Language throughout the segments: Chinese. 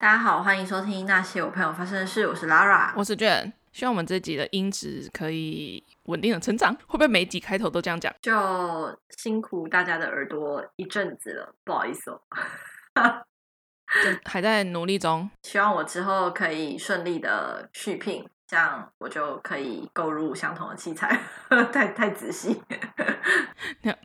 大家好，欢迎收听那些我朋友发生的事。我是 Lara，我是 Jen。希望我们这集的音质可以稳定的成长。会不会每集开头都这样讲？就辛苦大家的耳朵一阵子了，不好意思哦。还在努力中。希望我之后可以顺利的续聘，这样我就可以购入相同的器材。太太仔细，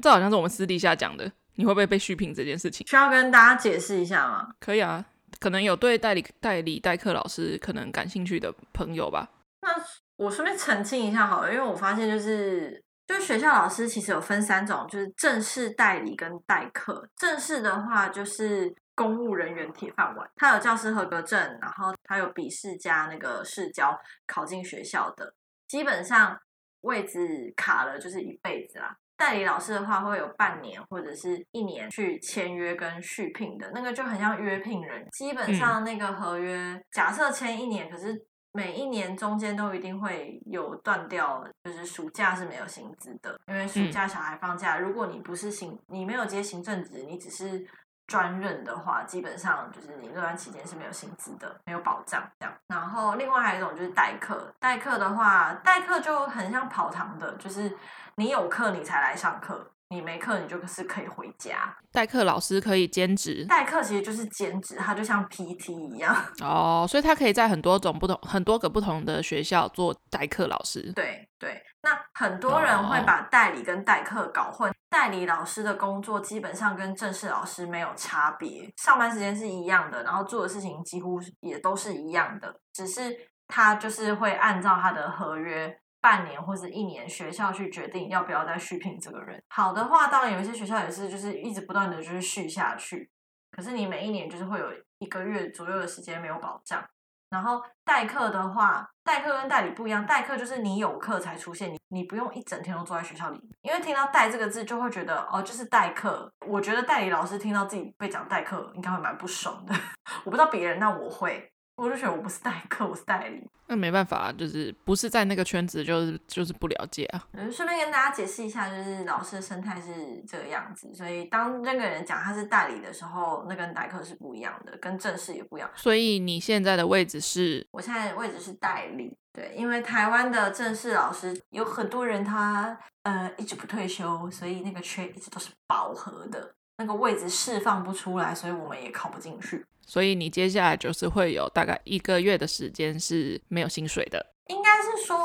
这好像是我们私底下讲的。你会不会被续聘这件事情？需要跟大家解释一下吗？可以啊。可能有对代理代理代课老师可能感兴趣的朋友吧。那我顺便澄清一下好了，因为我发现就是，就是学校老师其实有分三种，就是正式代理跟代课。正式的话就是公务人员铁饭碗，他有教师合格证，然后他有笔试加那个试教考进学校的，基本上位置卡了就是一辈子啦。代理老师的话，会有半年或者是一年去签约跟续聘的，那个就很像约聘人。基本上那个合约，嗯、假设签一年，可是每一年中间都一定会有断掉，就是暑假是没有薪资的，因为暑假小孩放假，嗯、如果你不是行，你没有接行政职，你只是专任的话，基本上就是你那段期间是没有薪资的，没有保障这样。然后另外还有一种就是代课，代课的话，代课就很像跑堂的，就是。你有课你才来上课，你没课你就是可以回家。代课老师可以兼职，代课其实就是兼职，它就像 PT 一样。哦，所以他可以在很多种不同、很多个不同的学校做代课老师。对对，那很多人会把代理跟代课搞混。哦、代理老师的工作基本上跟正式老师没有差别，上班时间是一样的，然后做的事情几乎也都是一样的，只是他就是会按照他的合约。半年或者一年，学校去决定要不要再续聘这个人。好的话，当然有一些学校也是，就是一直不断的就是续下去。可是你每一年就是会有一个月左右的时间没有保障。然后代课的话，代课跟代理不一样，代课就是你有课才出现，你你不用一整天都坐在学校里。因为听到“代”这个字，就会觉得哦，就是代课。我觉得代理老师听到自己被讲代课，应该会蛮不爽的。我不知道别人，但我会。我就觉得我不是代课，我是代理。那没办法，就是不是在那个圈子，就是就是不了解啊。嗯，顺便跟大家解释一下，就是老师的生态是这个样子。所以当那个人讲他是代理的时候，那跟代课是不一样的，跟正式也不一样。所以你现在的位置是？我现在的位置是代理。对，因为台湾的正式老师有很多人他呃一直不退休，所以那个缺一直都是饱和的，那个位置释放不出来，所以我们也考不进去。所以你接下来就是会有大概一个月的时间是没有薪水的，应该是说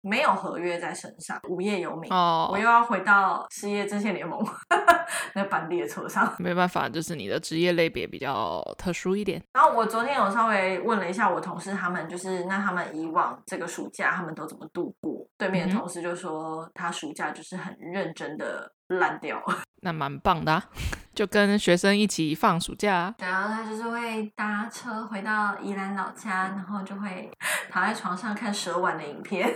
没有合约在身上，无业游民哦。我又要回到失业阵线联盟 那班列车上，没办法，就是你的职业类别比较特殊一点。然后我昨天有稍微问了一下我同事，他们就是那他们以往这个暑假他们都怎么度过？对面的同事就说他暑假就是很认真的烂掉。那蛮棒的啊，就跟学生一起放暑假啊。然后他就是会搭车回到宜兰老家，然后就会躺在床上看蛇丸的影片，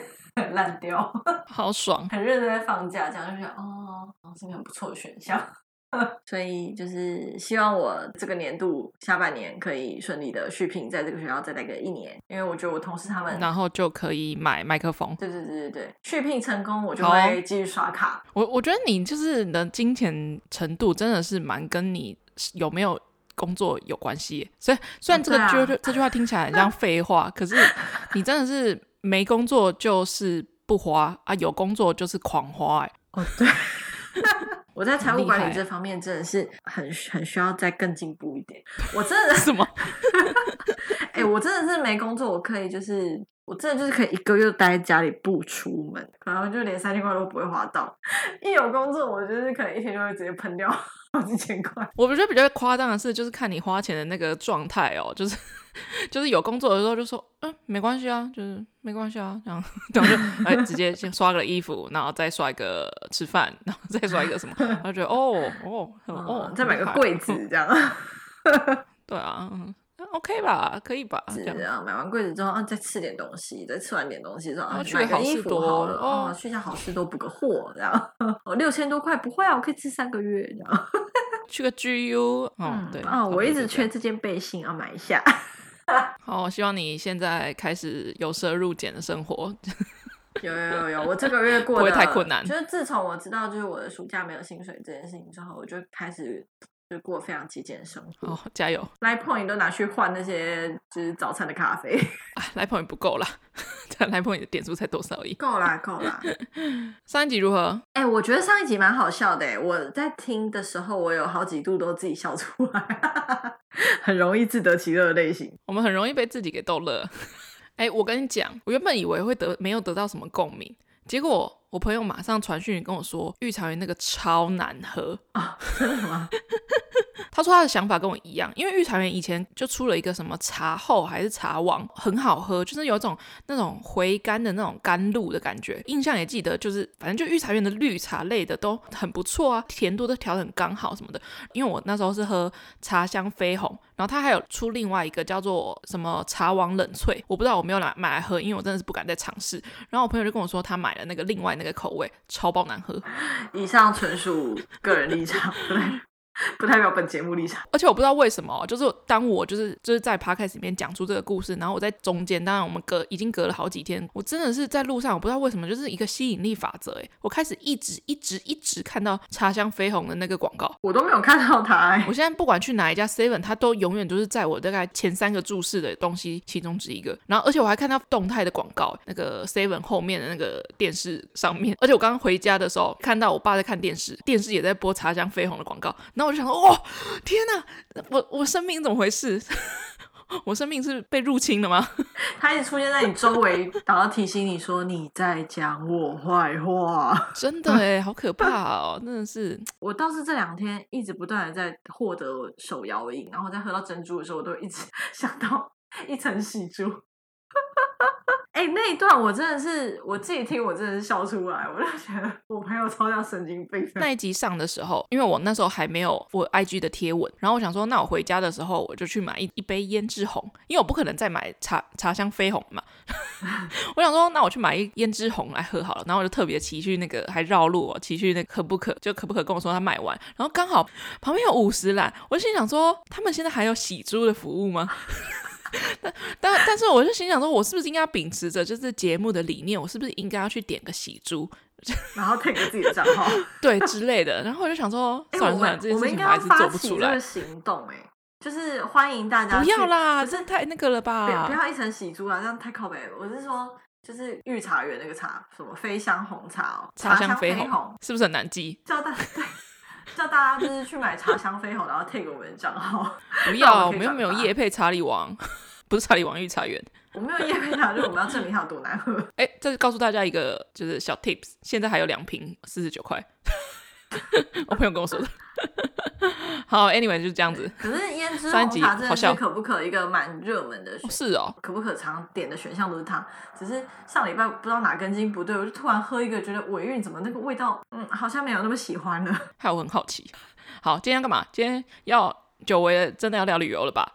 烂掉，好爽，很认真在放假，这样就觉得哦，是个很不错的选项。所以就是希望我这个年度下半年可以顺利的续聘，在这个学校再待个一年，因为我觉得我同事他们，然后就可以买麦克风。对对对对对，续聘成功，我就会继续刷卡。我我觉得你就是你的金钱程度真的是蛮跟你有没有工作有关系。所以虽然这个句、啊、这句话听起来很像 废话，可是你真的是没工作就是不花啊，有工作就是狂花哎。哦对。我在财务管理这方面真的是很很需要再更进步一点。我真的什么？哎、欸，我真的是没工作，我可以就是我真的就是可以一个月待在家里不出门，然后就连三千块都不会花到。一有工作，我就是可能一天就会直接喷掉好几千块。我觉得比较夸张的是，就是看你花钱的那个状态哦，就是。就是有工作的时候就说，嗯，没关系啊，就是没关系啊，这样，然后就 哎，直接先刷个衣服，然后再刷一个吃饭，然后再刷一个什么，然后觉得哦哦哦，再买个柜子这样，对啊，OK 吧，可以吧？是这样，买完柜子之后啊，再吃点东西，再吃完点东西之后啊，去好市多哦，去一下好事多补个货，这样，哦，六千多块不会啊，我可以吃三个月这样，去个 GU，嗯，对啊，我一直缺这件背心，要买一下。好，我希望你现在开始由奢入俭的生活。有有有有，我这个月过得不会太困难。就是自从我知道就是我的暑假没有薪水这件事情之后，我就开始就过非常节俭的生活。哦，加油！Line Point 都拿去换那些就是早餐的咖啡。啊，Line Point 不够啦，这 Line Point 的点数才多少而已？够啦，够啦。上一集如何？哎、欸，我觉得上一集蛮好笑的。我在听的时候，我有好几度都自己笑出来，很容易自得其乐的类型。我们很容易被自己给逗乐。哎、欸，我跟你讲，我原本以为会得没有得到什么共鸣，结果。我朋友马上传讯跟我说，玉茶园那个超难喝啊！真的吗？他说他的想法跟我一样，因为御茶园以前就出了一个什么茶后还是茶王，很好喝，就是有一种那种回甘的那种甘露的感觉。印象也记得，就是反正就御茶园的绿茶类的都很不错啊，甜度都调得很刚好什么的。因为我那时候是喝茶香绯红，然后他还有出另外一个叫做什么茶王冷萃，我不知道我没有来买来喝，因为我真的是不敢再尝试。然后我朋友就跟我说他买了那个另外那个口味，超爆难喝。以上纯属个人立场。对。不代表本节目立场，而且我不知道为什么，就是当我就是就是在 podcast 里面讲出这个故事，然后我在中间，当然我们隔已经隔了好几天，我真的是在路上，我不知道为什么，就是一个吸引力法则，哎，我开始一直一直一直看到茶香绯红的那个广告，我都没有看到它，哎，我现在不管去哪一家 seven，它都永远都是在我大概前三个注视的东西其中之一个，然后而且我还看到动态的广告，那个 seven 后面的那个电视上面，而且我刚刚回家的时候看到我爸在看电视，电视也在播茶香绯红的广告，然后我就想说，哇、哦。天哪，我我生命怎么回事？我生命是被入侵了吗？他一直出现在你周围，然后提醒你说你在讲我坏话。真的哎，好可怕哦！真的是，我倒是这两天一直不断的在获得手摇饮，然后在喝到珍珠的时候，我都一直想到一层喜珠。哎、欸，那一段我真的是我自己听，我真的是笑出来。我就觉得我朋友超像神经病。那一集上的时候，因为我那时候还没有我 IG 的贴文，然后我想说，那我回家的时候我就去买一一杯胭脂红，因为我不可能再买茶茶香绯红嘛。我想说，那我去买一胭脂红来喝好了。然后我就特别骑去那个还绕路哦，骑去那可不可，就可不可跟我说他卖完，然后刚好旁边有五十岚，我就心想说，他们现在还有洗猪的服务吗？但但但是，我就心想说，我是不是应该秉持着就是节目的理念，我是不是应该要去点个喜猪，然后 take 个自己的账号，对之类的。然后我就想说，算了算了，这件事情我还是做不出来。行动，哎，就是欢迎大家不要啦，这太那个了吧？不要一层喜猪啊，这样太靠北了。我是说，就是御茶园那个茶，什么飞香红茶哦，茶香飞红，是不是很难记？叫大对，叫大家就是去买茶香飞鸿，然后 take 我们的账号。不要，我们又没有夜配查理王。不是查理王御茶园，我没有夜配它，就是我们要证明它有多难喝。哎、欸，这是告诉大家一个就是小 tips，现在还有两瓶四十九块，我朋友跟我说的。好，anyway 就是这样子。可是胭脂红茶真的是可不可一个蛮热门的是哦，可不可常点的选项都是它。只是上礼拜不知道哪根筋不对，我就突然喝一个，觉得尾韵怎么那个味道，嗯，好像没有那么喜欢了。害我很好奇。好，今天要干嘛？今天要久违的真的要聊旅游了吧？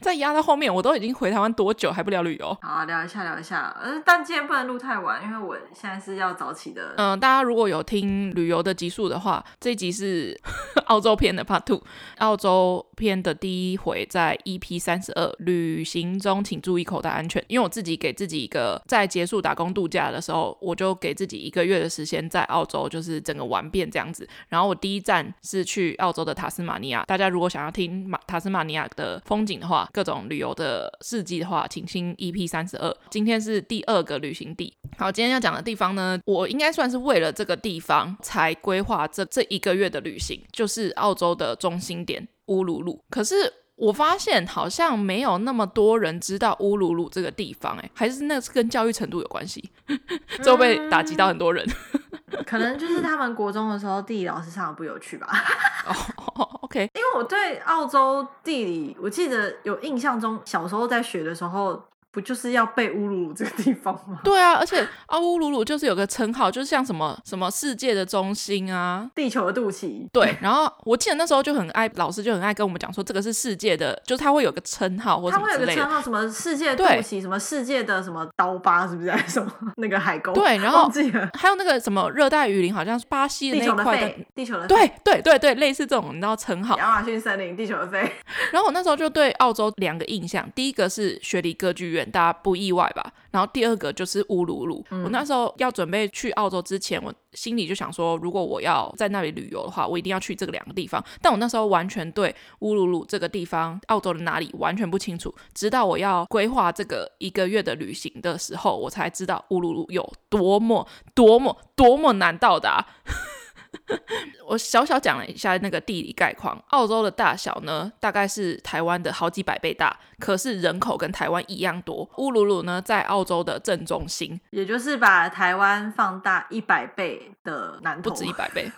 再压到后面，我都已经回台湾多久还不聊旅游？好啊，聊一下聊一下。呃，但今天不能录太晚，因为我现在是要早起的。嗯、呃，大家如果有听旅游的集数的话，这一集是 澳洲篇的 Part Two，澳洲篇的第一回在 EP 三十二，旅行中请注意口袋安全。因为我自己给自己一个在结束打工度假的时候，我就给自己一个月的时间在澳洲，就是整个玩遍这样子。然后我第一站是去澳洲的塔斯马尼亚，大家如果想要听马塔斯马尼亚的风景的话。各种旅游的事迹的话，请听 EP 三十二。今天是第二个旅行地。好，今天要讲的地方呢，我应该算是为了这个地方才规划这这一个月的旅行，就是澳洲的中心点乌鲁鲁。可是我发现好像没有那么多人知道乌鲁鲁这个地方，哎，还是那是跟教育程度有关系，就被打击到很多人。可能就是他们国中的时候地理老师上的不有趣吧。哦，OK，因为我对澳洲地理，我记得有印象中小时候在学的时候。不就是要被乌鲁鲁这个地方吗？对啊，而且啊，乌鲁鲁就是有个称号，就是像什么什么世界的中心啊，地球的肚脐。对，然后我记得那时候就很爱，老师就很爱跟我们讲说，这个是世界的，就是他会有个称号或什么之类的。他会有个称号，什么世界的肚脐，什么世界的什么刀疤，是不是？什么那个海沟？对，然后还有那个什么热带雨林，好像是巴西的那一块的地球的肺，对对对对，类似这种你知道称号。亚马逊森林，地球的肺。然后我那时候就对澳洲两个印象，第一个是雪梨歌剧院。远，大家不意外吧？然后第二个就是乌鲁鲁。嗯、我那时候要准备去澳洲之前，我心里就想说，如果我要在那里旅游的话，我一定要去这个两个地方。但我那时候完全对乌鲁鲁这个地方，澳洲的哪里完全不清楚。直到我要规划这个一个月的旅行的时候，我才知道乌鲁鲁有多么多么多么难到达。我小小讲了一下那个地理概况，澳洲的大小呢，大概是台湾的好几百倍大，可是人口跟台湾一样多。乌鲁鲁呢，在澳洲的正中心，也就是把台湾放大一百倍的南投，不止一百倍，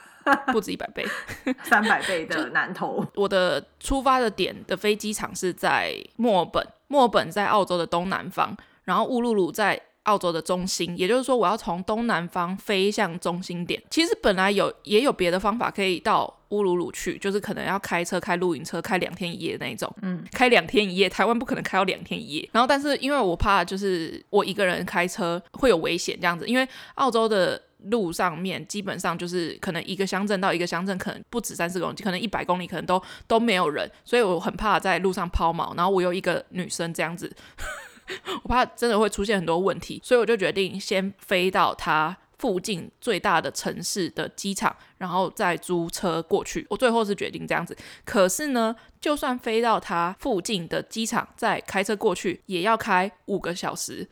不止一百倍，三百倍的南投。我的出发的点的飞机场是在墨尔本，墨尔本在澳洲的东南方，然后乌鲁鲁在。澳洲的中心，也就是说，我要从东南方飞向中心点。其实本来有也有别的方法可以到乌鲁鲁去，就是可能要开车、开露营车、开两天一夜的那种。嗯，开两天一夜，台湾不可能开到两天一夜。然后，但是因为我怕就是我一个人开车会有危险这样子，因为澳洲的路上面基本上就是可能一个乡镇到一个乡镇可能不止三四公里，可能一百公里可能都都没有人，所以我很怕在路上抛锚。然后我有一个女生这样子。我怕真的会出现很多问题，所以我就决定先飞到他附近最大的城市的机场，然后再租车过去。我最后是决定这样子。可是呢，就算飞到他附近的机场，再开车过去，也要开五个小时。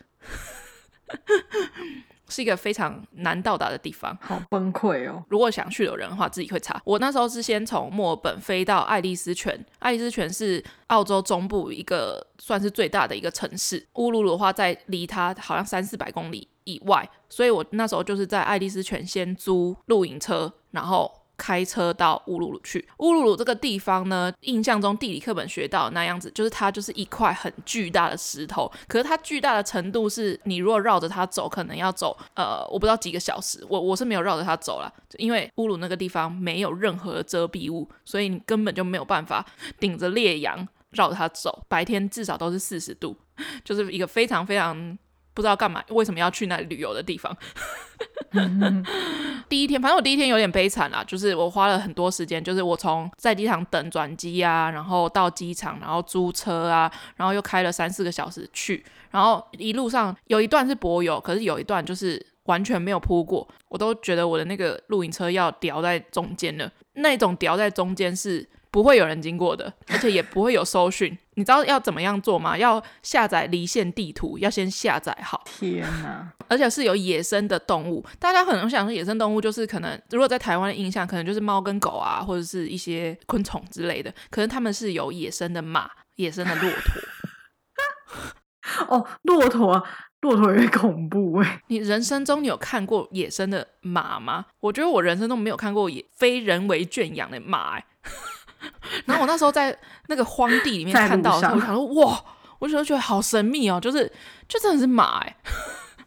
是一个非常难到达的地方，好崩溃哦！如果想去的人的话，自己会查。我那时候是先从墨尔本飞到爱丽丝泉，爱丽丝泉是澳洲中部一个算是最大的一个城市。乌鲁鲁的话，在离它好像三四百公里以外，所以我那时候就是在爱丽丝泉先租露营车，然后。开车到乌鲁鲁去。乌鲁鲁这个地方呢，印象中地理课本学到那样子，就是它就是一块很巨大的石头。可是它巨大的程度是，你如果绕着它走，可能要走呃，我不知道几个小时。我我是没有绕着它走啦，因为乌鲁那个地方没有任何遮蔽物，所以你根本就没有办法顶着烈阳绕着它走。白天至少都是四十度，就是一个非常非常。不知道干嘛，为什么要去那旅游的地方？第一天，反正我第一天有点悲惨啦，就是我花了很多时间，就是我从在机场等转机啊，然后到机场，然后租车啊，然后又开了三四个小时去，然后一路上有一段是柏油，可是有一段就是完全没有铺过，我都觉得我的那个露营车要掉在中间了，那种掉在中间是。不会有人经过的，而且也不会有搜寻。你知道要怎么样做吗？要下载离线地图，要先下载好。天哪！而且是有野生的动物，大家可能想说野生动物就是可能，如果在台湾的印象，可能就是猫跟狗啊，或者是一些昆虫之类的。可是他们是有野生的马、野生的骆驼。哦，骆驼，骆驼有点恐怖哎。你人生中你有看过野生的马吗？我觉得我人生中没有看过野非人为圈养的马哎。然后我那时候在那个荒地里面 看到的时候，我想说哇，我就觉得好神秘哦，就是就真的是马哎，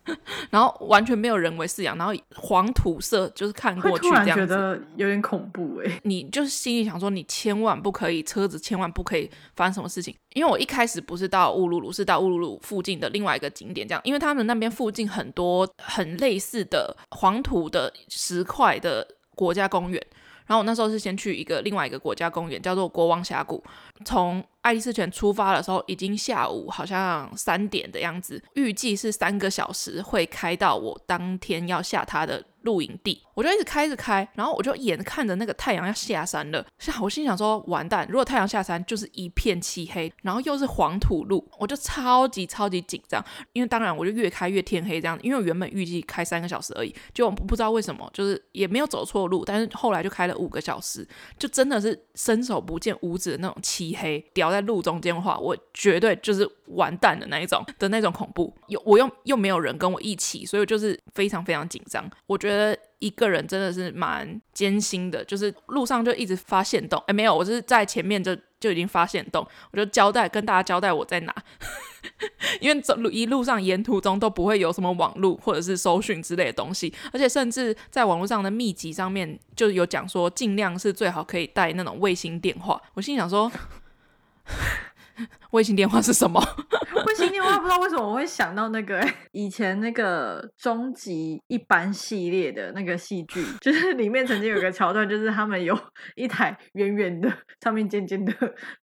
然后完全没有人为饲养，然后黄土色就是看过去这样子，觉得有点恐怖哎。你就是心里想说，你千万不可以车子，千万不可以发生什么事情。因为我一开始不是到乌鲁鲁，是到乌鲁鲁附近的另外一个景点，这样，因为他们那边附近很多很类似的黄土的石块的国家公园。然后我那时候是先去一个另外一个国家公园，叫做国王峡谷。从爱丽丝泉出发的时候，已经下午好像三点的样子，预计是三个小时会开到我当天要下它的露营地，我就一直开着开，然后我就眼看着那个太阳要下山了，我心想说完蛋，如果太阳下山就是一片漆黑，然后又是黄土路，我就超级超级紧张，因为当然我就越开越天黑这样，因为我原本预计开三个小时而已，就我不知道为什么，就是也没有走错路，但是后来就开了五个小时，就真的是伸手不见五指的那种漆黑，掉在路中间的话，我绝对就是完蛋的那一种的那种恐怖，有我又又没有人跟我一起，所以我就是非常非常紧张，我觉得。一个人真的是蛮艰辛的，就是路上就一直发现动，哎，没有，我是在前面就就已经发现动，我就交代跟大家交代我在哪，因为走一路上沿途中都不会有什么网络或者是搜寻之类的东西，而且甚至在网络上的秘籍上面就有讲说，尽量是最好可以带那种卫星电话。我心想说。卫星电话是什么？卫星电话不知道为什么我会想到那个、欸，以前那个终极一班系列的那个戏剧，就是里面曾经有个桥段，就是他们有一台圆圆的、上面尖尖的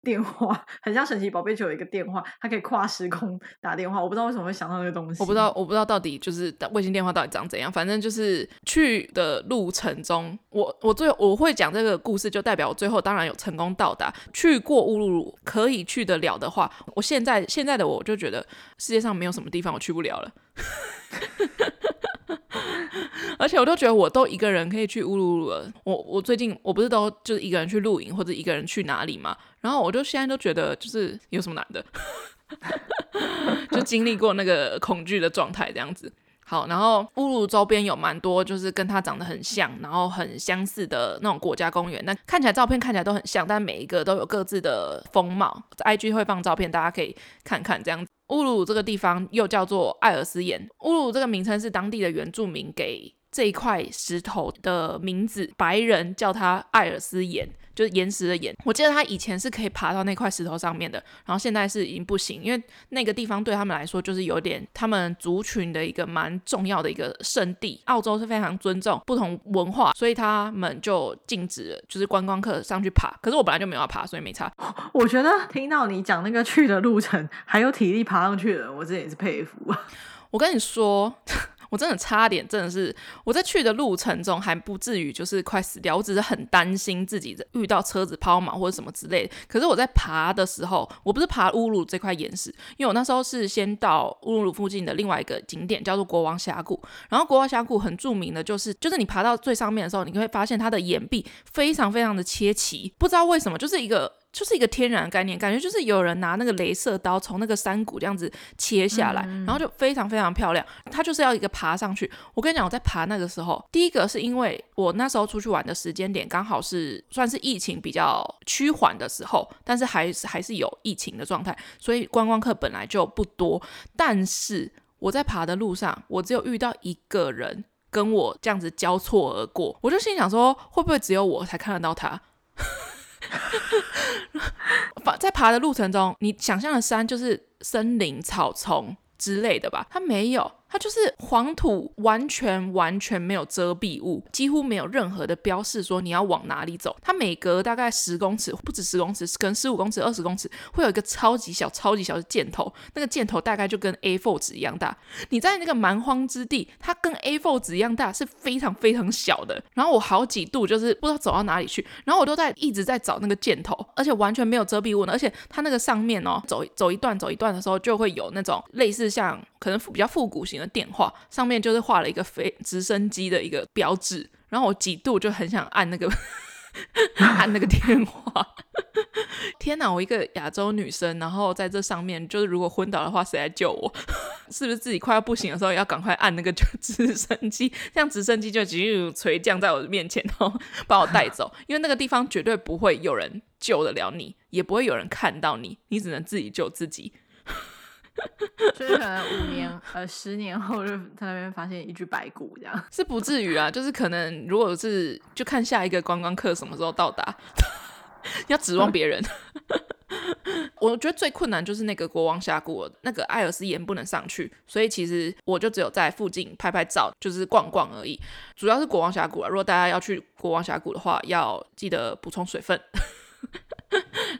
电话，很像神奇宝贝球有一个电话，它可以跨时空打电话。我不知道为什么会想到那个东西，我不知道，我不知道到底就是卫星电话到底长怎样。反正就是去的路程中，我我最我会讲这个故事，就代表我最后当然有成功到达去过乌鲁鲁，可以去得了的话，我现在现在的我就觉得世界上没有什么地方我去不了了。而且我都觉得我都一个人可以去乌鲁鲁了。我我最近我不是都就是一个人去露营或者一个人去哪里嘛？然后我就现在都觉得就是有什么难的，就经历过那个恐惧的状态这样子。好，然后乌鲁周边有蛮多就是跟它长得很像，然后很相似的那种国家公园。那看起来照片看起来都很像，但每一个都有各自的风貌。IG 会放照片，大家可以看看这样子。乌鲁这个地方又叫做艾尔斯岩。乌鲁这个名称是当地的原住民给这一块石头的名字，白人叫它艾尔斯岩。就是岩石的岩，我记得他以前是可以爬到那块石头上面的，然后现在是已经不行，因为那个地方对他们来说就是有点他们族群的一个蛮重要的一个圣地。澳洲是非常尊重不同文化，所以他们就禁止了就是观光客上去爬。可是我本来就没有要爬，所以没差。我觉得听到你讲那个去的路程还有体力爬上去的，我真的也是佩服。我跟你说。我真的差点，真的是我在去的路程中还不至于就是快死掉，我只是很担心自己遇到车子抛锚或者什么之类。可是我在爬的时候，我不是爬乌鲁鲁这块岩石，因为我那时候是先到乌鲁鲁附近的另外一个景点，叫做国王峡谷。然后国王峡谷很著名的就是，就是你爬到最上面的时候，你会发现它的岩壁非常非常的切齐，不知道为什么，就是一个。就是一个天然的概念，感觉就是有人拿那个镭射刀从那个山谷这样子切下来，嗯、然后就非常非常漂亮。它就是要一个爬上去。我跟你讲，我在爬那个时候，第一个是因为我那时候出去玩的时间点刚好是算是疫情比较趋缓的时候，但是还是还是有疫情的状态，所以观光客本来就不多。但是我在爬的路上，我只有遇到一个人跟我这样子交错而过，我就心想说，会不会只有我才看得到他？在爬的路程中，你想象的山就是森林、草丛之类的吧？它没有。它就是黄土，完全完全没有遮蔽物，几乎没有任何的标示说你要往哪里走。它每隔大概十公尺，不止十公尺，跟十五公尺、二十公尺，会有一个超级小、超级小的箭头。那个箭头大概就跟 A4 纸一样大。你在那个蛮荒之地，它跟 A4 纸一样大，是非常非常小的。然后我好几度就是不知道走到哪里去，然后我都在一直在找那个箭头，而且完全没有遮蔽物呢。而且它那个上面哦，走走一段走一段的时候，就会有那种类似像可能比较复古型。的电话上面就是画了一个飞直升机的一个标志，然后我几度就很想按那个 按那个电话。天哪，我一个亚洲女生，然后在这上面，就是如果昏倒的话，谁来救我？是不是自己快要不行的时候要赶快按那个直升机？这样直升机就直接垂降在我的面前，然后把我带走。因为那个地方绝对不会有人救得了你，也不会有人看到你，你只能自己救自己。就是可能五年呃十年后就在那边发现一具白骨这样，是不至于啊。就是可能如果是就看下一个观光客什么时候到达，要指望别人。我觉得最困难就是那个国王峡谷，那个艾尔斯岩不能上去，所以其实我就只有在附近拍拍照，就是逛逛而已。主要是国王峡谷啊，如果大家要去国王峡谷的话，要记得补充水分，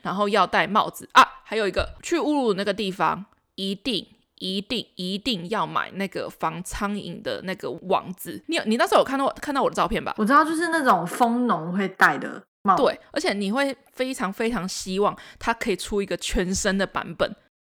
然后要戴帽子啊。还有一个去乌鲁鲁那个地方。一定一定一定要买那个防苍蝇的那个网子。你有你那时候有看到看到我的照片吧？我知道，就是那种蜂农会戴的帽子。对，而且你会非常非常希望它可以出一个全身的版本。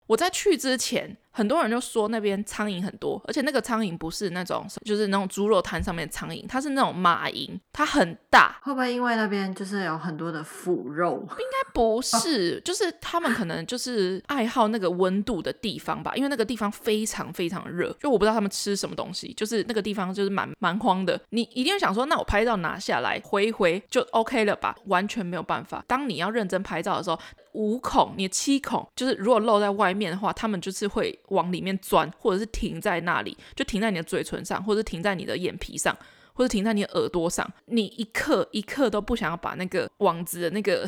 我在去之前，很多人就说那边苍蝇很多，而且那个苍蝇不是那种，就是那种猪肉摊上面的苍蝇，它是那种马蝇，它很大。会不会因为那边就是有很多的腐肉？应该不是，就是他们可能就是爱好那个温度的地方吧，因为那个地方非常非常热。就我不知道他们吃什么东西，就是那个地方就是蛮蛮荒的。你一定会想说，那我拍照拿下来回一回就 OK 了吧？完全没有办法。当你要认真拍照的时候，五孔，你的七孔，就是如果露在外面的话，他们就是会往里面。钻，或者是停在那里，就停在你的嘴唇上，或者停在你的眼皮上，或者停在你的耳朵上。你一刻一刻都不想要把那个网子的那个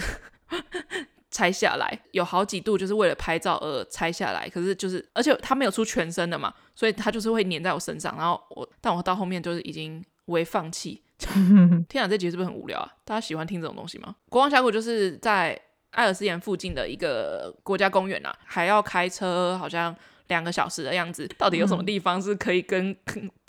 拆下来，有好几度就是为了拍照而拆下来。可是就是，而且它没有出全身的嘛，所以它就是会粘在我身上。然后我，但我到后面就是已经微放弃。天啊，这集是不是很无聊啊？大家喜欢听这种东西吗？国王峡谷就是在艾尔斯岩附近的一个国家公园啊，还要开车好像两个小时的样子。到底有什么地方是可以跟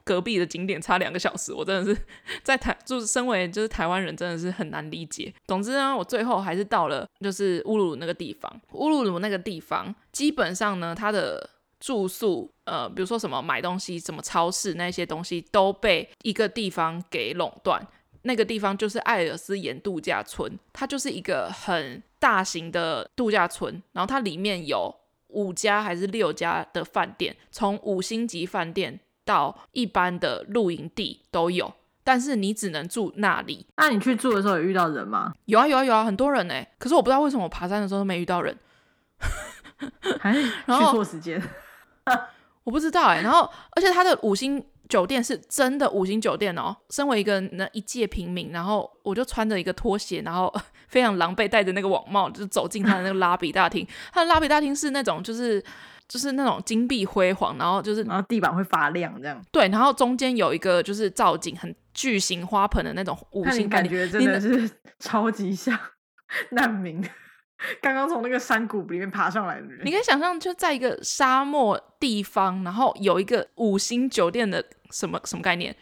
隔壁的景点差两个小时？我真的是在台，就是身为就是台湾人，真的是很难理解。总之呢，我最后还是到了就是乌鲁鲁那个地方。乌鲁鲁那个地方基本上呢，它的住宿，呃，比如说什么买东西，什么超市那些东西都被一个地方给垄断。那个地方就是艾尔斯岩度假村，它就是一个很大型的度假村，然后它里面有五家还是六家的饭店，从五星级饭店到一般的露营地都有，但是你只能住那里。那你去住的时候有遇到人吗？有啊有啊有啊，很多人哎，可是我不知道为什么我爬山的时候都没遇到人，还是 去错时间。我不知道哎、欸，然后而且他的五星酒店是真的五星酒店哦。身为一个那一介平民，然后我就穿着一个拖鞋，然后非常狼狈，戴着那个网帽，就走进他的那个拉比大厅。他的拉比大厅是那种就是就是那种金碧辉煌，然后就是然后地板会发亮这样。对，然后中间有一个就是造景很巨型花盆的那种五星，感觉真的是超级像难民。刚刚从那个山谷里面爬上来的人，你可以想象，就在一个沙漠地方，然后有一个五星酒店的什么什么概念？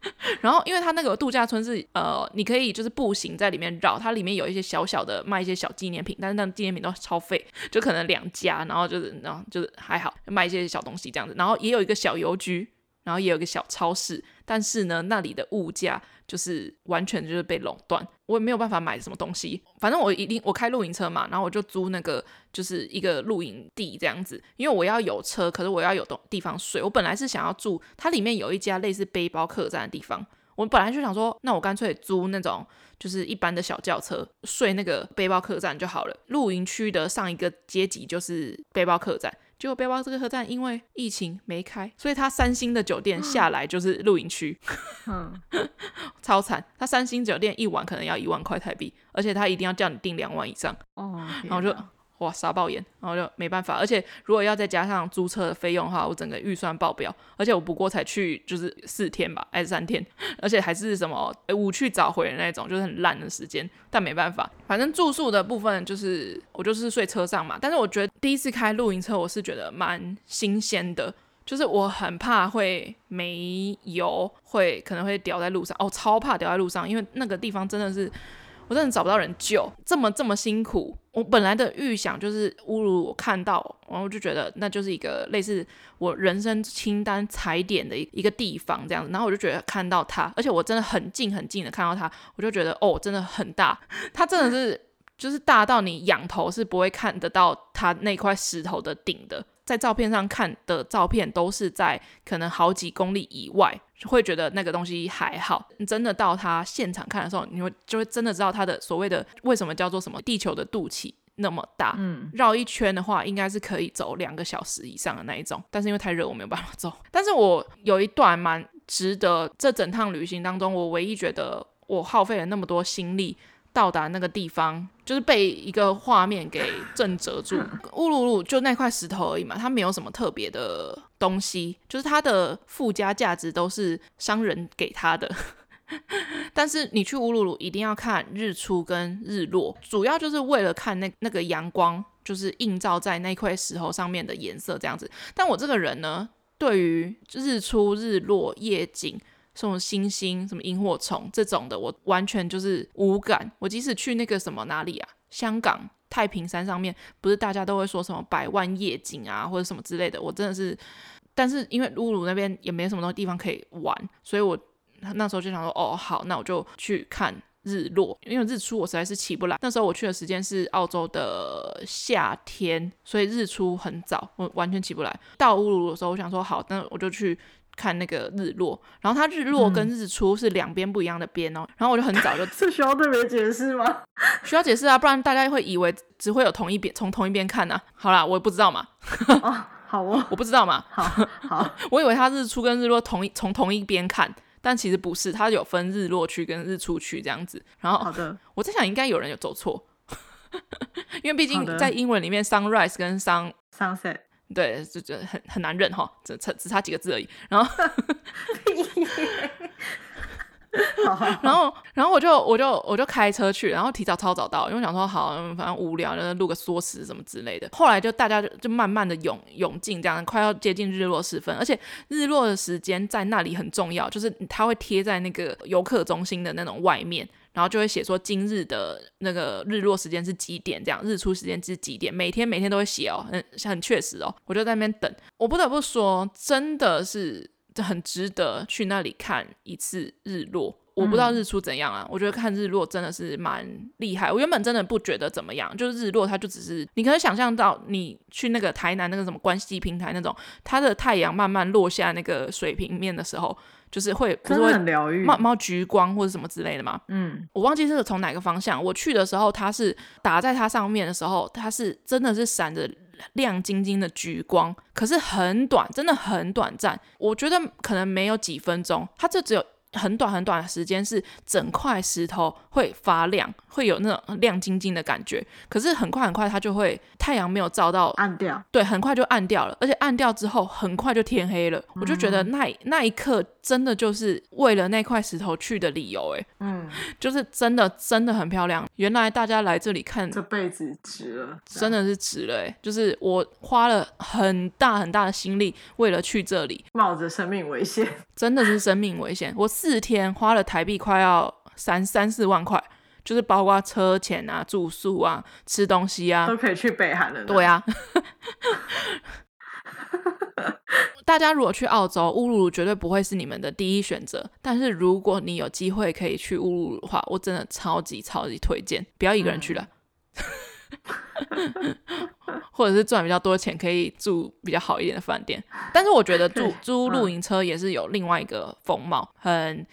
然后，因为它那个度假村是呃，你可以就是步行在里面绕，它里面有一些小小的卖一些小纪念品，但是那纪念品都超费，就可能两家，然后就是然后就是还好卖一些小东西这样子，然后也有一个小邮局，然后也有一个小超市，但是呢，那里的物价。就是完全就是被垄断，我也没有办法买什么东西。反正我一定我开露营车嘛，然后我就租那个就是一个露营地这样子，因为我要有车，可是我要有东地方睡。我本来是想要住它里面有一家类似背包客栈的地方，我本来就想说，那我干脆租那种就是一般的小轿车，睡那个背包客栈就好了。露营区的上一个阶级就是背包客栈。结果背包这个客栈因为疫情没开，所以他三星的酒店下来就是露营区，嗯，超惨。他三星酒店一晚可能要一万块台币，而且他一定要叫你订两晚以上。哦，然后就。哇，傻爆眼，然后就没办法，而且如果要再加上租车的费用的话，我整个预算爆表。而且我不过才去就是四天吧，还是三天，而且还是什么五去早回的那种，就是很烂的时间。但没办法，反正住宿的部分就是我就是睡车上嘛。但是我觉得第一次开露营车，我是觉得蛮新鲜的，就是我很怕会没油，会可能会掉在路上。哦，超怕掉在路上，因为那个地方真的是。我真的找不到人救，这么这么辛苦。我本来的预想就是侮辱，我看到，然后我就觉得那就是一个类似我人生清单踩点的一一个地方这样子。然后我就觉得看到它，而且我真的很近很近的看到它，我就觉得哦，真的很大。它真的是就是大到你仰头是不会看得到它那块石头的顶的。在照片上看的照片都是在可能好几公里以外，会觉得那个东西还好。你真的到他现场看的时候，你会就会真的知道他的所谓的为什么叫做什么地球的肚脐那么大。嗯，绕一圈的话，应该是可以走两个小时以上的那一种。但是因为太热，我没有办法走。但是我有一段蛮值得，这整趟旅行当中，我唯一觉得我耗费了那么多心力。到达那个地方，就是被一个画面给震慑住。乌鲁鲁就那块石头而已嘛，它没有什么特别的东西，就是它的附加价值都是商人给它的。但是你去乌鲁鲁一定要看日出跟日落，主要就是为了看那那个阳光，就是映照在那块石头上面的颜色这样子。但我这个人呢，对于日出日落夜景。这种星星、什么萤火虫这种的，我完全就是无感。我即使去那个什么哪里啊，香港太平山上面，不是大家都会说什么百万夜景啊，或者什么之类的。我真的是，但是因为乌鲁那边也没什么东西地方可以玩，所以我那时候就想说，哦，好，那我就去看日落。因为日出我实在是起不来。那时候我去的时间是澳洲的夏天，所以日出很早，我完全起不来。到乌鲁鲁的时候，我想说，好，那我就去。看那个日落，然后它日落跟日出是两边不一样的边哦。嗯、然后我就很早就，这需要特别解释吗？需要解释啊，不然大家会以为只会有同一边，从同一边看呢、啊。好啦，我也不知道嘛。哦，好哦，我不知道嘛。好好，我以为它日出跟日落同一从同一边看，但其实不是，它有分日落区跟日出区这样子。然后，好的，我在想应该有人有走错。因为毕竟在英文里面，sunrise 跟 sun sunset，对，就就很很难认哈，只差只差几个字而已。然后。然后，然后我就我就我就开车去，然后提早超早到，因为想说好，反正无聊，就是录个缩时什么之类的。后来就大家就就慢慢的涌涌进，这样快要接近日落时分，而且日落的时间在那里很重要，就是它会贴在那个游客中心的那种外面，然后就会写说今日的那个日落时间是几点，这样日出时间是几点，每天每天都会写哦，很很确实哦。我就在那边等，我不得不说，真的是。很值得去那里看一次日落。我不知道日出怎样啊，嗯、我觉得看日落真的是蛮厉害。我原本真的不觉得怎么样，就是日落它就只是你可以想象到你去那个台南那个什么关西平台那种，它的太阳慢慢落下那个水平面的时候，就是会不是会很疗愈，冒冒橘光或者什么之类的嘛？嗯，我忘记是从哪个方向。我去的时候，它是打在它上面的时候，它是真的是闪着。亮晶晶的橘光，可是很短，真的很短暂。我觉得可能没有几分钟，它就只有很短很短的时间，是整块石头会发亮，会有那种亮晶晶的感觉。可是很快很快，它就会太阳没有照到，暗掉。对，很快就暗掉了，而且暗掉之后，很快就天黑了。嗯、我就觉得那那一刻。真的就是为了那块石头去的理由，哎，嗯，就是真的真的很漂亮。原来大家来这里看，这辈子值了，真的是值了，哎，就是我花了很大很大的心力，为了去这里，冒着生命危险，真的是生命危险。我四天花了台币快要三三四万块，就是包括车钱啊、住宿啊、吃东西啊，都可以去北韩了。对啊。大家如果去澳洲，乌鲁鲁绝对不会是你们的第一选择。但是如果你有机会可以去乌鲁鲁的话，我真的超级超级推荐，不要一个人去了，嗯、或者是赚比较多钱可以住比较好一点的饭店。但是我觉得住 租露营车也是有另外一个风貌，很。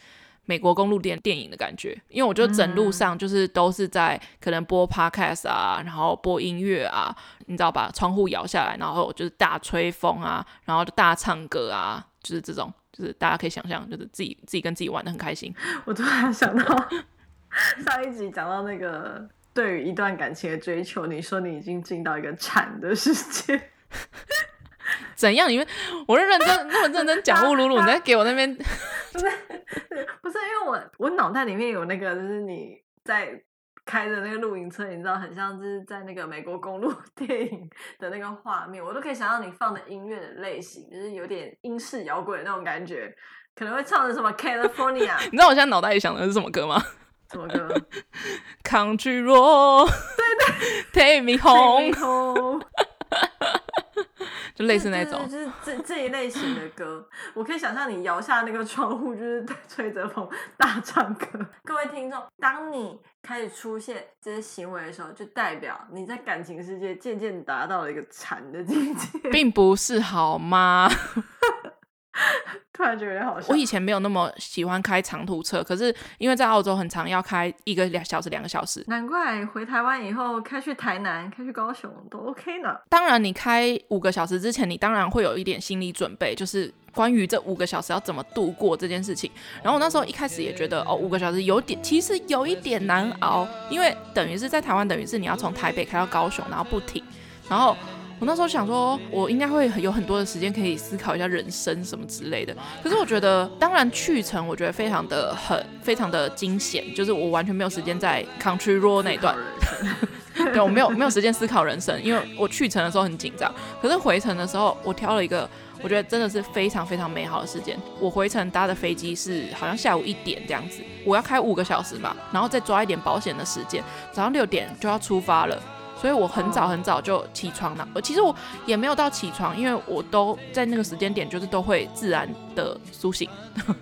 美国公路电电影的感觉，因为我觉得整路上就是都是在可能播 podcast 啊，然后播音乐啊，你知道把窗户摇下来，然后就是大吹风啊，然后就大唱歌啊，就是这种，就是大家可以想象，就是自己自己跟自己玩的很开心。我突然想到上一集讲到那个对于一段感情的追求，你说你已经进到一个禅的世界。怎样？因为我是认真那么认真讲乌鲁鲁，你在给我那边 不是不是，因为我我脑袋里面有那个，就是你在开着那个露营车，你知道，很像就是在那个美国公路 电影的那个画面，我都可以想到你放的音乐的类型，就是有点英式摇滚的那种感觉，可能会唱的什么 California。你知道我现在脑袋里想的是什么歌吗？什么歌？Country Road。对 对，Take me home。Take me home. 就类似那种，就是这这一类型的歌，我可以想象你摇下那个窗户，就是吹着风大唱歌。各位听众，当你开始出现这些行为的时候，就代表你在感情世界渐渐达到了一个禅的境界，并不是好吗？突然觉得有点好笑。我以前没有那么喜欢开长途车，可是因为在澳洲很长要开一个两小时、两个小时，难怪回台湾以后开去台南、开去高雄都 OK 呢。当然，你开五个小时之前，你当然会有一点心理准备，就是关于这五个小时要怎么度过这件事情。然后我那时候一开始也觉得，哦，五个小时有点，其实有一点难熬，因为等于是在台湾，等于是你要从台北开到高雄，然后不停，然后。我那时候想说，我应该会有很多的时间可以思考一下人生什么之类的。可是我觉得，当然去程我觉得非常的很非常的惊险，就是我完全没有时间在 Country Road 那一段，对，我没有没有时间思考人生，因为我去程的时候很紧张。可是回程的时候，我挑了一个我觉得真的是非常非常美好的时间。我回程搭的飞机是好像下午一点这样子，我要开五个小时吧，然后再抓一点保险的时间，早上六点就要出发了。所以我很早很早就起床了。我其实我也没有到起床，因为我都在那个时间点，就是都会自然的苏醒，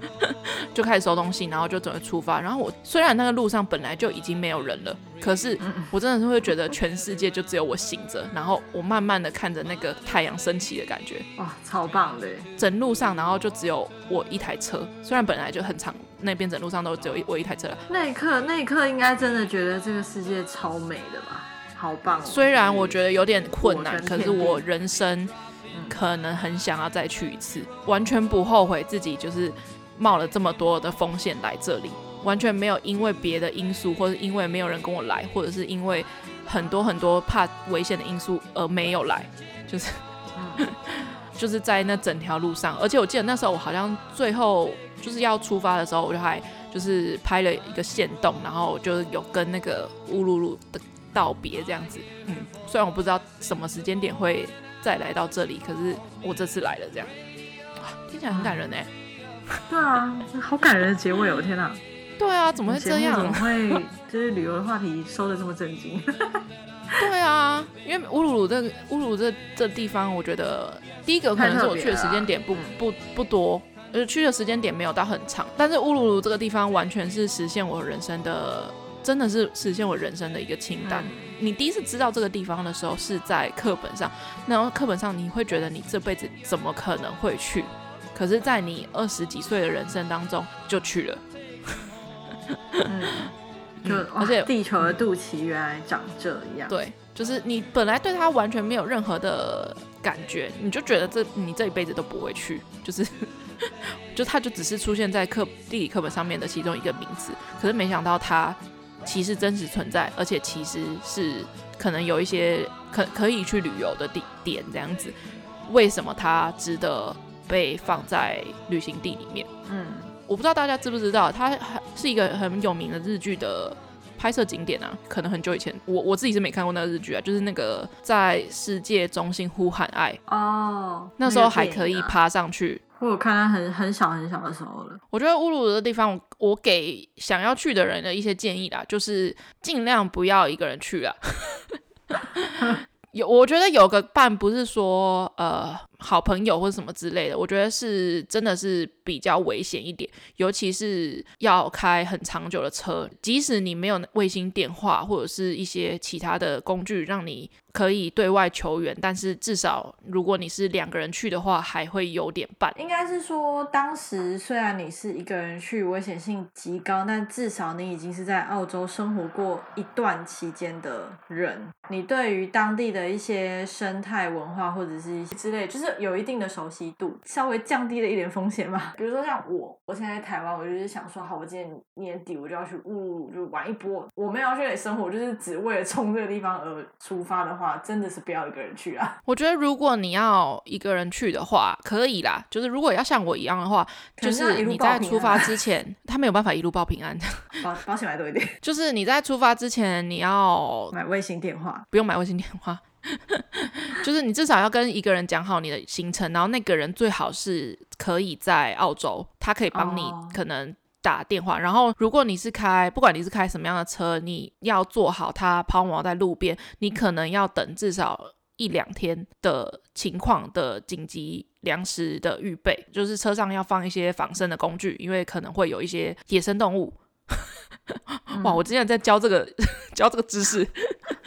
就开始收东西，然后就准备出发。然后我虽然那个路上本来就已经没有人了，可是我真的是会觉得全世界就只有我醒着，然后我慢慢的看着那个太阳升起的感觉，哇，超棒的！整路上，然后就只有我一台车，虽然本来就很长，那边整路上都只有我一台车了。那一刻，那一刻应该真的觉得这个世界超美的吧？好棒！虽然我觉得有点困难，可是我人生可能很想要再去一次，完全不后悔自己就是冒了这么多的风险来这里，完全没有因为别的因素，或者因为没有人跟我来，或者是因为很多很多怕危险的因素而没有来，就是，就是在那整条路上，而且我记得那时候我好像最后就是要出发的时候，我就还就是拍了一个线动，然后就是有跟那个乌鲁鲁的道别这样子。嗯，虽然我不知道什么时间点会再来到这里，可是我这次来了，这样，听起来很感人哎。对啊，好感人的结尾哦！天哪。对啊，怎么会这样？怎么会就是旅游的话题收的这么震惊？对啊，因为乌鲁鲁这乌鲁鲁这这地方，我觉得第一个可能是我去的时间点不不不多，呃，去的时间点没有到很长。但是乌鲁鲁这个地方完全是实现我人生的，真的是实现我人生的一个清单。嗯、你第一次知道这个地方的时候是在课本上，然后课本上你会觉得你这辈子怎么可能会去？可是，在你二十几岁的人生当中就去了。嗯，就而且地球的肚脐原来长这样。对，就是你本来对它完全没有任何的感觉，你就觉得这你这一辈子都不会去，就是 就它就只是出现在课地理课本上面的其中一个名字。可是没想到它其实真实存在，而且其实是可能有一些可可以去旅游的地点这样子。为什么它值得被放在旅行地里面？嗯。我不知道大家知不知道，它还是一个很有名的日剧的拍摄景点啊。可能很久以前，我我自己是没看过那个日剧啊，就是那个在世界中心呼喊爱哦，那时候还可以爬上去。我看他很很小很小的时候了。我觉得乌鲁的地方，我给想要去的人的一些建议啦，就是尽量不要一个人去了。有，我觉得有个伴不是说呃。好朋友或者什么之类的，我觉得是真的是比较危险一点，尤其是要开很长久的车，即使你没有卫星电话或者是一些其他的工具让你可以对外求援，但是至少如果你是两个人去的话，还会有点办。应该是说，当时虽然你是一个人去，危险性极高，但至少你已经是在澳洲生活过一段期间的人，你对于当地的一些生态文化或者是一些之类，就是。有一定的熟悉度，稍微降低了一点风险嘛。比如说像我，我现在在台湾，我就是想说，好，我今年年底我就要去乌鲁鲁，就玩一波。我没有要去那里生活，就是只为了冲这个地方而出发的话，真的是不要一个人去啊。我觉得如果你要一个人去的话，可以啦。就是如果要像我一样的话，就是你在出发之前，他没有办法一路报平安的。保保险买多一点。就是你在出发之前，你要买卫星电话，不用买卫星电话。就是你至少要跟一个人讲好你的行程，然后那个人最好是可以在澳洲，他可以帮你可能打电话。Oh. 然后如果你是开，不管你是开什么样的车，你要做好他抛锚在路边，你可能要等至少一两天的情况的紧急粮食的预备，就是车上要放一些防身的工具，因为可能会有一些野生动物。哇！我之前在教这个教这个知识，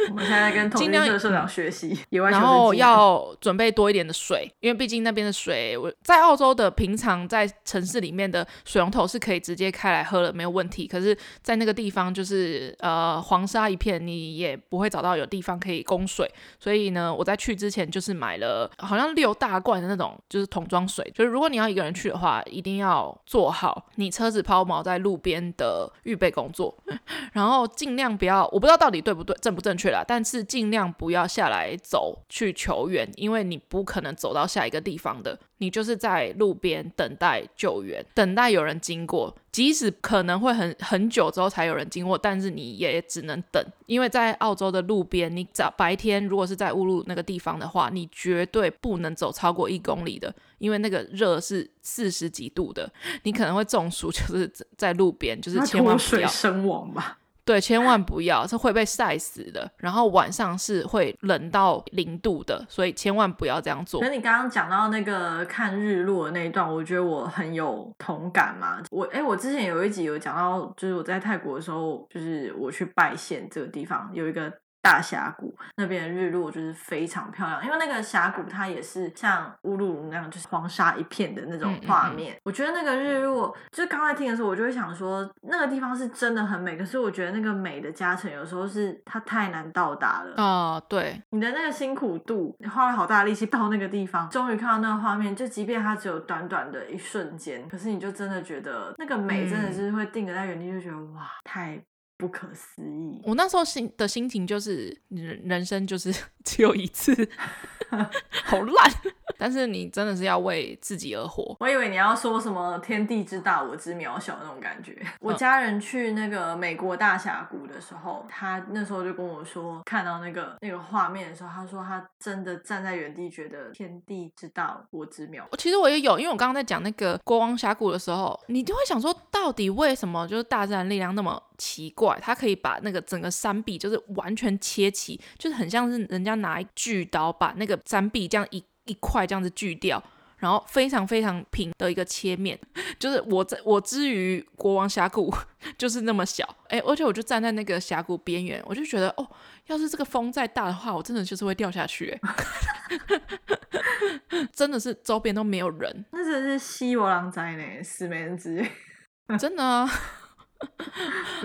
我们现在跟 同龄社社长学习，然后要准备多一点的水，因为毕竟那边的水，我在澳洲的平常在城市里面的水龙头是可以直接开来喝了，没有问题。可是，在那个地方就是呃黄沙一片，你也不会找到有地方可以供水。所以呢，我在去之前就是买了好像六大罐的那种就是桶装水，就是如果你要一个人去的话，一定要做好你车子抛锚在路边的预备工作。然后尽量不要，我不知道到底对不对、正不正确啦，但是尽量不要下来走去求援，因为你不可能走到下一个地方的。你就是在路边等待救援，等待有人经过，即使可能会很很久之后才有人经过，但是你也只能等，因为在澳洲的路边，你早白天如果是在乌鲁那个地方的话，你绝对不能走超过一公里的，因为那个热是四十几度的，你可能会中暑，就是在路边，就是千万不要身亡吧。对，千万不要，是会被晒死的。然后晚上是会冷到零度的，所以千万不要这样做。那你刚刚讲到那个看日落的那一段，我觉得我很有同感嘛。我哎，我之前有一集有讲到，就是我在泰国的时候，就是我去拜县这个地方有一个。大峡谷那边的日落就是非常漂亮，因为那个峡谷它也是像乌鲁鲁那样，就是黄沙一片的那种画面。嗯嗯嗯。我觉得那个日落，就是刚才听的时候，我就会想说，那个地方是真的很美。可是我觉得那个美的加成，有时候是它太难到达了。哦，对，你的那个辛苦度，你花了好大力气到那个地方，终于看到那个画面，就即便它只有短短的一瞬间，可是你就真的觉得那个美真的是会定格在原地，就觉得哇，太。不可思议。我那时候心的心情就是，人生就是 只有一次，好烂。但是你真的是要为自己而活。我以为你要说什么“天地之大，我之渺小”那种感觉。我家人去那个美国大峡谷的时候，他那时候就跟我说，看到那个那个画面的时候，他说他真的站在原地，觉得天地之大，我之渺小。其实我也有，因为我刚刚在讲那个国王峡谷的时候，你就会想说，到底为什么就是大自然力量那么奇怪？它可以把那个整个山壁就是完全切齐，就是很像是人家拿一锯刀把那个山壁这样一。一块这样子锯掉，然后非常非常平的一个切面，就是我在我之于国王峡谷 就是那么小，哎，而且我就站在那个峡谷边缘，我就觉得哦，要是这个风再大的话，我真的就是会掉下去，真的是周边都没有人，那真的是西伯狼灾呢，死没人知，真的啊，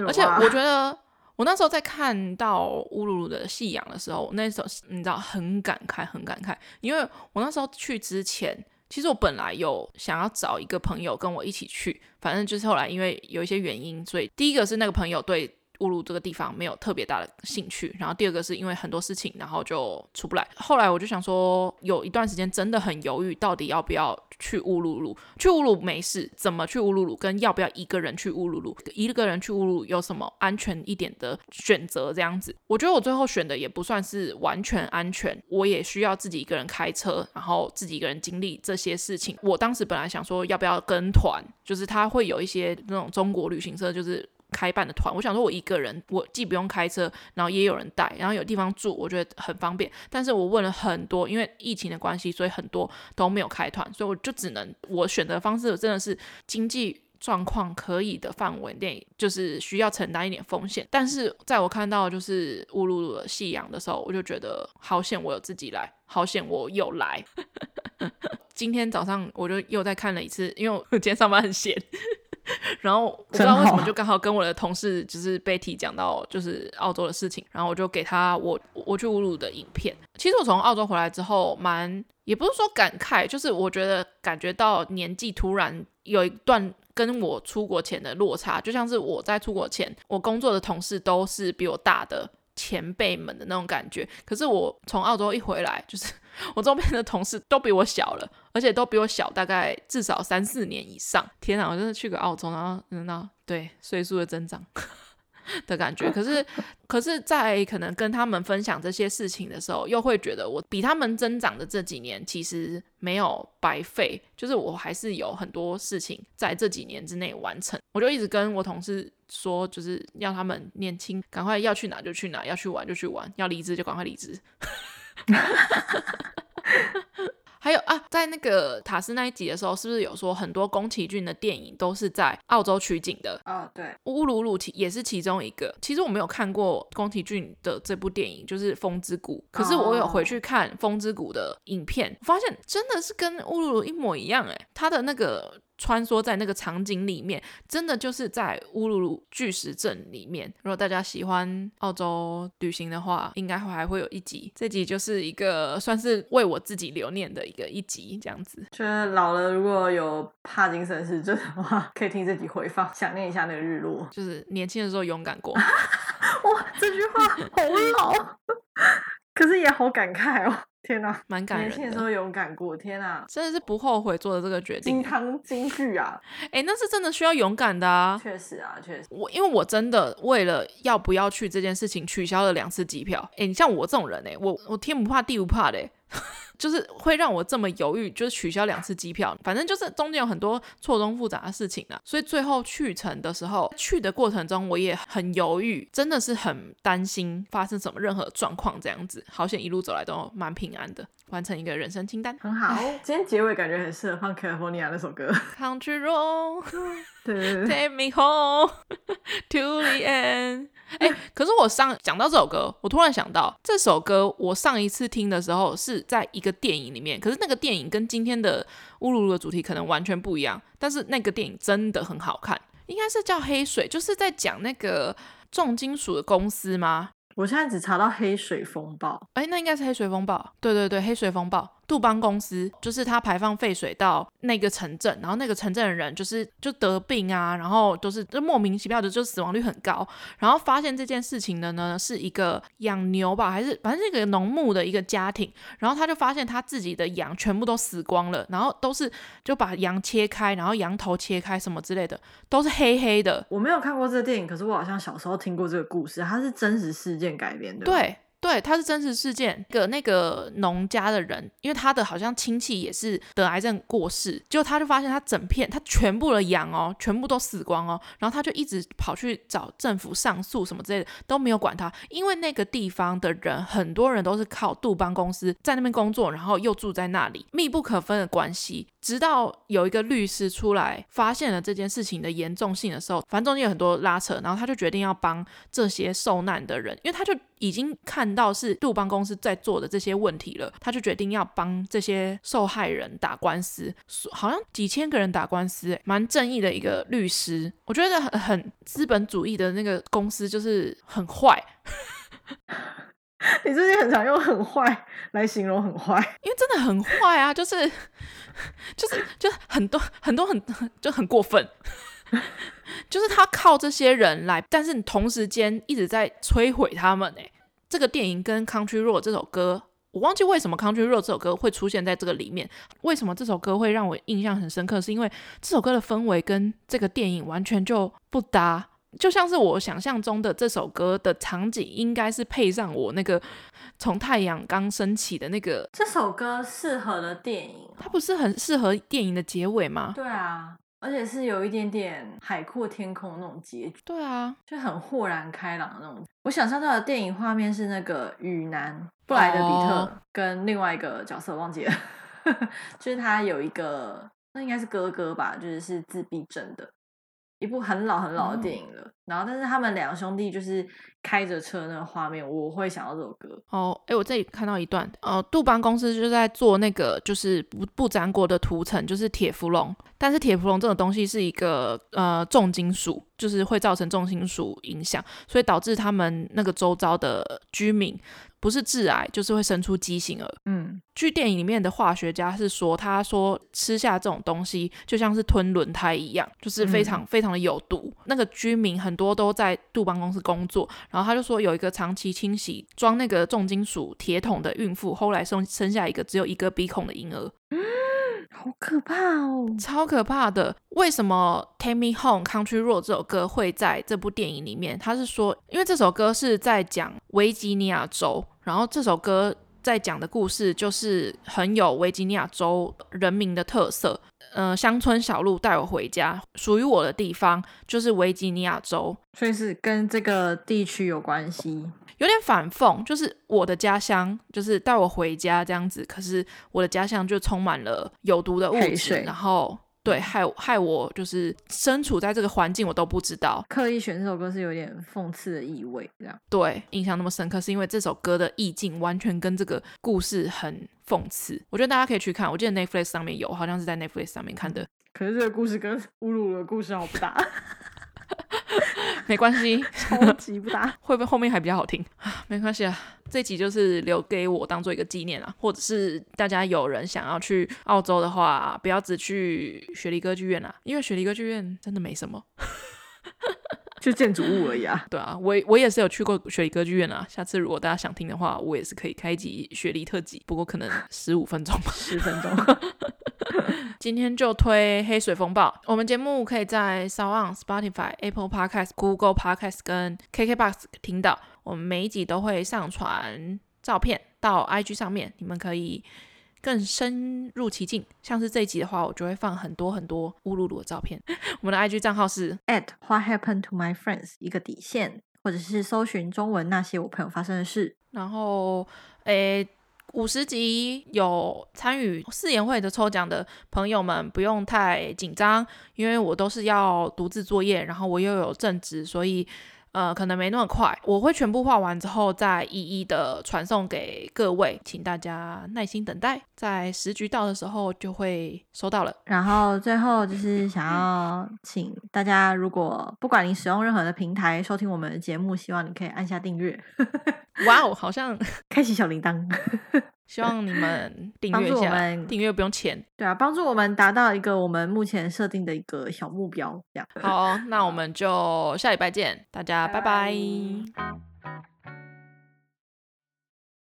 而且我觉得。我那时候在看到乌鲁鲁的夕阳的时候，那时候你知道很感慨，很感慨，因为我那时候去之前，其实我本来有想要找一个朋友跟我一起去，反正就是后来因为有一些原因，所以第一个是那个朋友对。乌鲁这个地方没有特别大的兴趣，然后第二个是因为很多事情，然后就出不来。后来我就想说，有一段时间真的很犹豫，到底要不要去乌鲁鲁。去乌鲁没事，怎么去乌鲁鲁？跟要不要一个人去乌鲁鲁？一个人去乌鲁有什么安全一点的选择？这样子，我觉得我最后选的也不算是完全安全，我也需要自己一个人开车，然后自己一个人经历这些事情。我当时本来想说，要不要跟团？就是他会有一些那种中国旅行社，就是。开办的团，我想说，我一个人，我既不用开车，然后也有人带，然后有地方住，我觉得很方便。但是我问了很多，因为疫情的关系，所以很多都没有开团，所以我就只能我选择方式真的是经济状况可以的范围内，就是需要承担一点风险。但是在我看到就是乌鲁鲁的夕阳的时候，我就觉得好险，我有自己来，好险我有来。今天早上我就又再看了一次，因为我 今天上班很闲。然后我不知道为什么就刚好跟我的同事就是 Betty 讲到就是澳洲的事情，然后我就给他我我去侮辱的影片。其实我从澳洲回来之后，蛮也不是说感慨，就是我觉得感觉到年纪突然有一段跟我出国前的落差，就像是我在出国前，我工作的同事都是比我大的前辈们的那种感觉。可是我从澳洲一回来，就是。我周边的同事都比我小了，而且都比我小大概至少三四年以上。天啊，我真的去个澳洲，然后嗯，那对岁数的增长 的感觉。可是，可是在可能跟他们分享这些事情的时候，又会觉得我比他们增长的这几年其实没有白费，就是我还是有很多事情在这几年之内完成。我就一直跟我同事说，就是要他们年轻，赶快要去哪就去哪，要去玩就去玩，要离职就赶快离职。还有啊，在那个塔斯那一集的时候，是不是有说很多宫崎骏的电影都是在澳洲取景的？啊、哦，对，乌鲁鲁其也是其中一个。其实我没有看过宫崎骏的这部电影，就是《风之谷》，可是我有回去看《风之谷》的影片，发现真的是跟乌鲁鲁一模一样哎，他的那个。穿梭在那个场景里面，真的就是在乌鲁鲁巨石阵里面。如果大家喜欢澳洲旅行的话，应该会还会有一集。这集就是一个算是为我自己留念的一个一集，这样子。觉得老了如果有帕金森氏症的话，可以听这集回放，想念一下那个日落。就是年轻的时候勇敢过。哇，这句话好老，可是也好感慨哦。天呐，蛮感人的。年轻的时候勇敢过，天呐，真的是不后悔做的这个决定。金汤金句啊，哎、欸，那是真的需要勇敢的啊。确实啊，确实。我因为我真的为了要不要去这件事情，取消了两次机票。哎、欸，你像我这种人、欸，哎，我我天不怕地不怕的、欸。就是会让我这么犹豫，就是取消两次机票，反正就是中间有很多错综复杂的事情啊，所以最后去程的时候，去的过程中我也很犹豫，真的是很担心发生什么任何状况这样子。好险一路走来都蛮平安的，完成一个人生清单，很好。今天结尾感觉很适合放 California 那首歌，Country Road，对对对，Take me home to the end。哎、欸，可是我上讲到这首歌，我突然想到这首歌，我上一次听的时候是在一个电影里面，可是那个电影跟今天的乌鲁鲁的主题可能完全不一样，但是那个电影真的很好看，应该是叫黑水，就是在讲那个重金属的公司吗？我现在只查到黑水风暴，哎、欸，那应该是黑水风暴，对对对，黑水风暴。杜邦公司，就是它排放废水到那个城镇，然后那个城镇的人就是就得病啊，然后都是就莫名其妙的就死亡率很高。然后发现这件事情的呢，是一个养牛吧，还是反正是一个农牧的一个家庭，然后他就发现他自己的羊全部都死光了，然后都是就把羊切开，然后羊头切开什么之类的，都是黑黑的。我没有看过这个电影，可是我好像小时候听过这个故事，它是真实事件改编的。对。对，他是真实事件。个那个农家的人，因为他的好像亲戚也是得癌症过世，就他就发现他整片他全部的羊哦，全部都死光哦，然后他就一直跑去找政府上诉什么之类的，都没有管他，因为那个地方的人很多人都是靠杜邦公司在那边工作，然后又住在那里，密不可分的关系。直到有一个律师出来发现了这件事情的严重性的时候，反正中间有很多拉扯，然后他就决定要帮这些受难的人，因为他就已经看。到是杜邦公司在做的这些问题了，他就决定要帮这些受害人打官司，好像几千个人打官司，蛮正义的一个律师。我觉得很很资本主义的那个公司就是很坏。你最近很常用“很坏”来形容很坏，因为真的很坏啊，就是就是就很多很多很就很过分，就是他靠这些人来，但是你同时间一直在摧毁他们，哎。这个电影跟《Country Road》这首歌，我忘记为什么《Country Road》这首歌会出现在这个里面。为什么这首歌会让我印象很深刻？是因为这首歌的氛围跟这个电影完全就不搭，就像是我想象中的这首歌的场景，应该是配上我那个从太阳刚升起的那个。这首歌适合的电影，它不是很适合电影的结尾吗？对啊。而且是有一点点海阔天空那种结局，对啊，就很豁然开朗的那种。我想象到的电影画面是那个雨男布莱德比特跟另外一个角色忘记了，就是他有一个，那应该是哥哥吧，就是是自闭症的。一部很老很老的电影了，嗯、然后但是他们两兄弟就是开着车那个画面，我会想到这首歌。哦，哎，我这里看到一段，呃，杜邦公司就是在做那个就是不不粘锅的涂层，就是铁氟龙，但是铁氟龙这种东西是一个呃重金属，就是会造成重金属影响，所以导致他们那个周遭的居民。不是致癌，就是会生出畸形儿。嗯，据电影里面的化学家是说，他说吃下这种东西就像是吞轮胎一样，就是非常非常的有毒。嗯、那个居民很多都在杜邦公司工作，然后他就说有一个长期清洗装那个重金属铁桶的孕妇，后来生生下一个只有一个鼻孔的婴儿。嗯，好可怕哦，超可怕的。为什么《Take Me Home Country Road》这首歌会在这部电影里面？他是说，因为这首歌是在讲维吉尼亚州。然后这首歌在讲的故事就是很有维吉尼亚州人民的特色，呃，乡村小路带我回家，属于我的地方就是维吉尼亚州，所以是跟这个地区有关系，有点反讽，就是我的家乡就是带我回家这样子，可是我的家乡就充满了有毒的物质，然后。对，害害我就是身处在这个环境，我都不知道。刻意选这首歌是有点讽刺的意味，这样。对，印象那么深刻，是因为这首歌的意境完全跟这个故事很讽刺。我觉得大家可以去看，我记得 Netflix 上面有，好像是在 Netflix 上面看的。可是这个故事跟乌鲁鲁的故事好不搭。没关系，超级不搭，会不会后面还比较好听？没关系啊，这集就是留给我当做一个纪念啊，或者是大家有人想要去澳洲的话，不要只去雪梨歌剧院啊，因为雪梨歌剧院真的没什么，就建筑物而已啊。对啊，我我也是有去过雪梨歌剧院啊，下次如果大家想听的话，我也是可以开一集雪梨特辑，不过可能十五分钟吧，十分钟。今天就推《黑水风暴》。我们节目可以在 SoundOn、Spotify、Apple Podcast、Google Podcast 跟 KKBox 听到。我们每一集都会上传照片到 IG 上面，你们可以更深入其境。像是这一集的话，我就会放很多很多乌鲁鲁的照片。我们的 IG 账号是 @What happened to my friends 一个底线，或者是搜寻中文那些我朋友发生的事。然后，诶。五十级有参与试演会的抽奖的朋友们不用太紧张，因为我都是要独自作业，然后我又有正职，所以呃可能没那么快。我会全部画完之后再一一的传送给各位，请大家耐心等待，在时局到的时候就会收到了。然后最后就是想要 请大家，如果不管你使用任何的平台收听我们的节目，希望你可以按下订阅。哇哦，好像 开启小铃铛。希望你们 订阅一下，订阅不用钱。对啊，帮助我们达到一个我们目前设定的一个小目标。这样。好，那我们就下礼拜见，大家拜拜。拜拜。